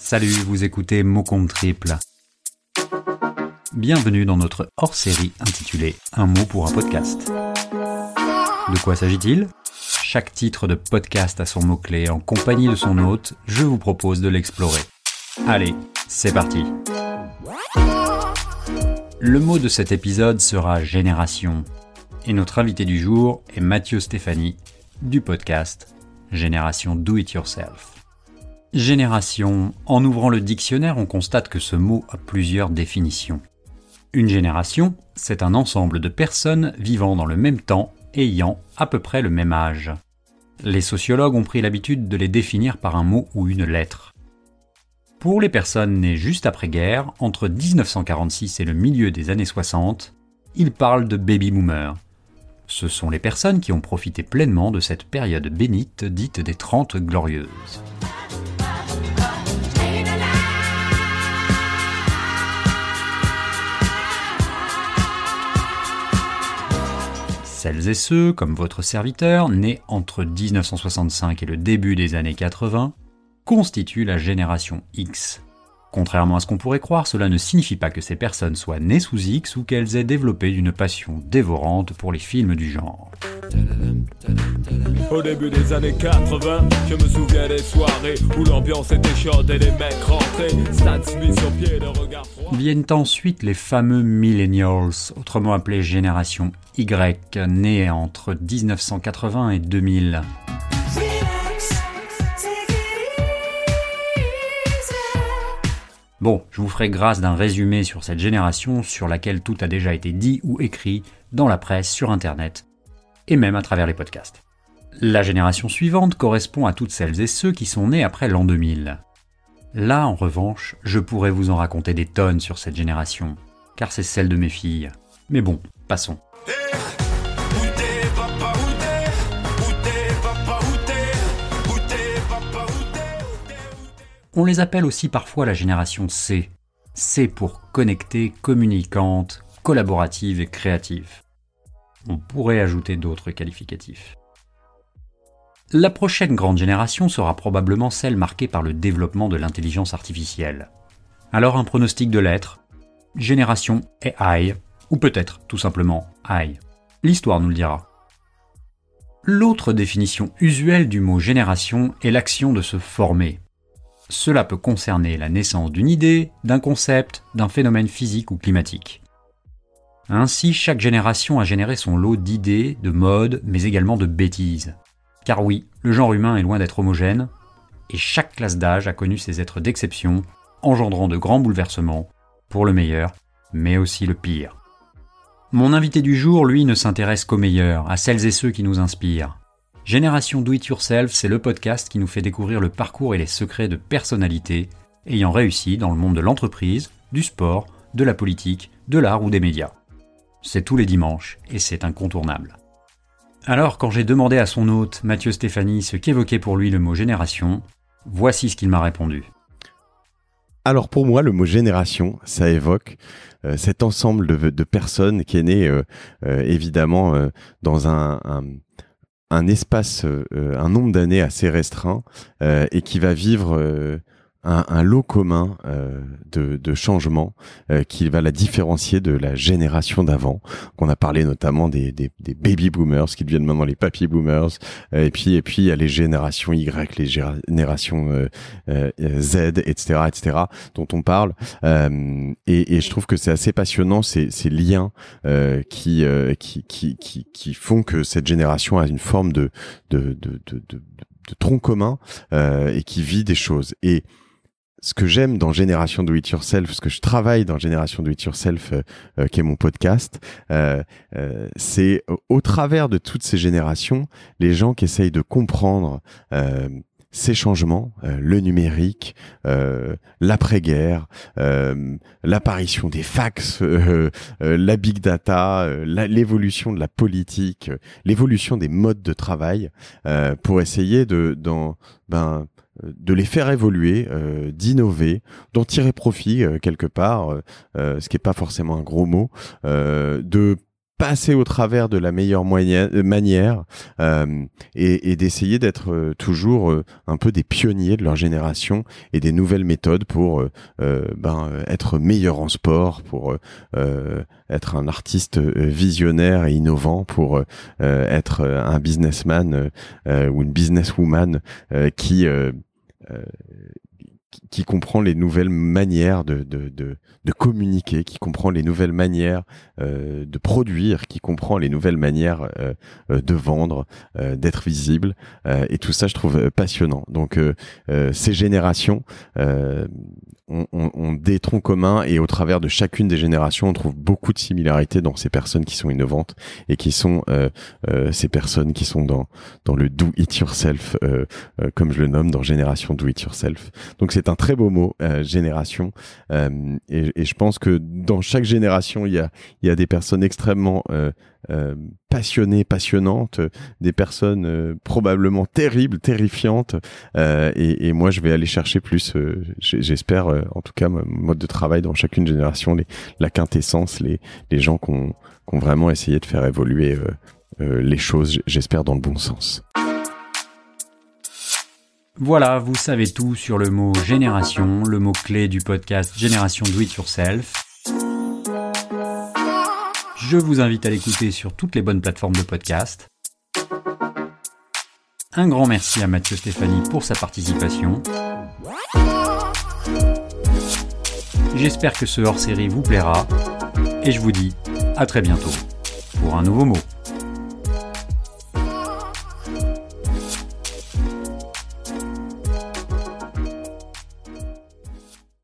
Salut, vous écoutez Mot triple. Bienvenue dans notre hors-série intitulée Un mot pour un podcast. De quoi s'agit-il? Chaque titre de podcast a son mot-clé. En compagnie de son hôte, je vous propose de l'explorer. Allez, c'est parti. Le mot de cet épisode sera génération. Et notre invité du jour est Mathieu Stéphanie du podcast Génération Do It Yourself. Génération, en ouvrant le dictionnaire, on constate que ce mot a plusieurs définitions. Une génération, c'est un ensemble de personnes vivant dans le même temps, ayant à peu près le même âge. Les sociologues ont pris l'habitude de les définir par un mot ou une lettre. Pour les personnes nées juste après-guerre, entre 1946 et le milieu des années 60, ils parlent de baby boomers. Ce sont les personnes qui ont profité pleinement de cette période bénite dite des Trente Glorieuses. Celles et ceux, comme votre serviteur, nés entre 1965 et le début des années 80, constituent la génération X. Contrairement à ce qu'on pourrait croire, cela ne signifie pas que ces personnes soient nées sous X ou qu'elles aient développé une passion dévorante pour les films du genre. Au début des années 80, je me souviens des soirées où l'ambiance était chaude et les mecs rentraient, Stan Smith sur pied, le regard froid. Viennent ensuite les fameux millennials, autrement appelés génération Y, nés entre 1980 et 2000. Bon, je vous ferai grâce d'un résumé sur cette génération sur laquelle tout a déjà été dit ou écrit dans la presse, sur Internet, et même à travers les podcasts. La génération suivante correspond à toutes celles et ceux qui sont nés après l'an 2000. Là, en revanche, je pourrais vous en raconter des tonnes sur cette génération, car c'est celle de mes filles. Mais bon, passons. On les appelle aussi parfois la génération C. C pour connectée, communicante, collaborative et créative. On pourrait ajouter d'autres qualificatifs. La prochaine grande génération sera probablement celle marquée par le développement de l'intelligence artificielle. Alors un pronostic de lettres, génération AI, ou peut-être tout simplement AI. L'histoire nous le dira. L'autre définition usuelle du mot génération est l'action de se former. Cela peut concerner la naissance d'une idée, d'un concept, d'un phénomène physique ou climatique. Ainsi, chaque génération a généré son lot d'idées, de modes, mais également de bêtises. Car oui, le genre humain est loin d'être homogène, et chaque classe d'âge a connu ses êtres d'exception, engendrant de grands bouleversements, pour le meilleur, mais aussi le pire. Mon invité du jour, lui, ne s'intéresse qu'au meilleur, à celles et ceux qui nous inspirent. Génération Do It Yourself, c'est le podcast qui nous fait découvrir le parcours et les secrets de personnalités ayant réussi dans le monde de l'entreprise, du sport, de la politique, de l'art ou des médias. C'est tous les dimanches et c'est incontournable. Alors, quand j'ai demandé à son hôte, Mathieu Stéphanie, ce qu'évoquait pour lui le mot génération, voici ce qu'il m'a répondu. Alors pour moi, le mot génération, ça évoque euh, cet ensemble de, personnes qui est né euh, euh, évidemment dans un, un espace, un nombre d'années assez restreint et qui va vivre un, lot commun euh, de, de changements euh, qui va la différencier de la génération d'avant. qu'on a parlé notamment des, des, des, baby boomers qui deviennent maintenant les papy boomers. Euh, et puis et puis il y a les générations Y, les générations Z, etc., etc. dont on parle. Et, et, je trouve que c'est assez passionnant ces, ces liens qui, qui, qui, qui qui font que cette génération a une forme de de de, de, de, de tronc commun et qui vit des choses. Et ce que j'aime dans Génération Do It Yourself, ce que je travaille dans Génération Do It Yourself, euh, euh, qui est mon podcast, euh, c'est au travers de toutes ces générations, les gens qui essayent de comprendre ces changements, le numérique, l'après-guerre, l'apparition des fax, la big data, l'évolution de la politique, l'évolution des modes de travail, pour essayer de, dans, ben, de les faire évoluer, euh, d'innover, d'en tirer profit euh, quelque part, euh, ce qui n'est pas forcément un gros mot, de passer au travers de la meilleure euh, manière euh, et, d'essayer d'être euh, toujours un peu des pionniers de leur génération et des nouvelles méthodes pour ben, être meilleur en sport, pour être un artiste visionnaire et innovant, pour être un businessman ou une businesswoman qui 呃 qui comprend les nouvelles manières de, de, de, de communiquer, qui comprend les nouvelles manières euh, de produire, qui comprend les nouvelles manières euh, euh de vendre, euh, d'être visible. Euh, et tout ça, je trouve passionnant. Donc, ces générations ont, ont, ont, des troncs communs et au travers de chacune des générations, on trouve beaucoup de similarités dans ces personnes qui sont innovantes et qui sont ces personnes qui sont dans, dans le do it yourself, comme je le nomme, dans génération do it yourself. Donc, c'est un très beau mot, euh, génération. Euh, et, et, je pense que dans chaque génération, il y a, il y a des personnes extrêmement euh, euh passionnées, passionnantes, des personnes euh, probablement terribles, terrifiantes. Et, et, moi, je vais aller chercher plus, j'espère, en tout cas, mode de travail dans chacune génération, les, la quintessence, les, les gens qui ont vraiment essayé de faire évoluer les choses, j'espère, dans le bon sens. Voilà, vous savez tout sur le mot génération, le mot clé du podcast Génération Do It Yourself. Je vous invite à l'écouter sur toutes les bonnes plateformes de podcast. Un grand merci à Mathieu Stéphanie pour sa participation. J'espère que ce hors-série vous plaira et je vous dis à très bientôt pour un nouveau mot.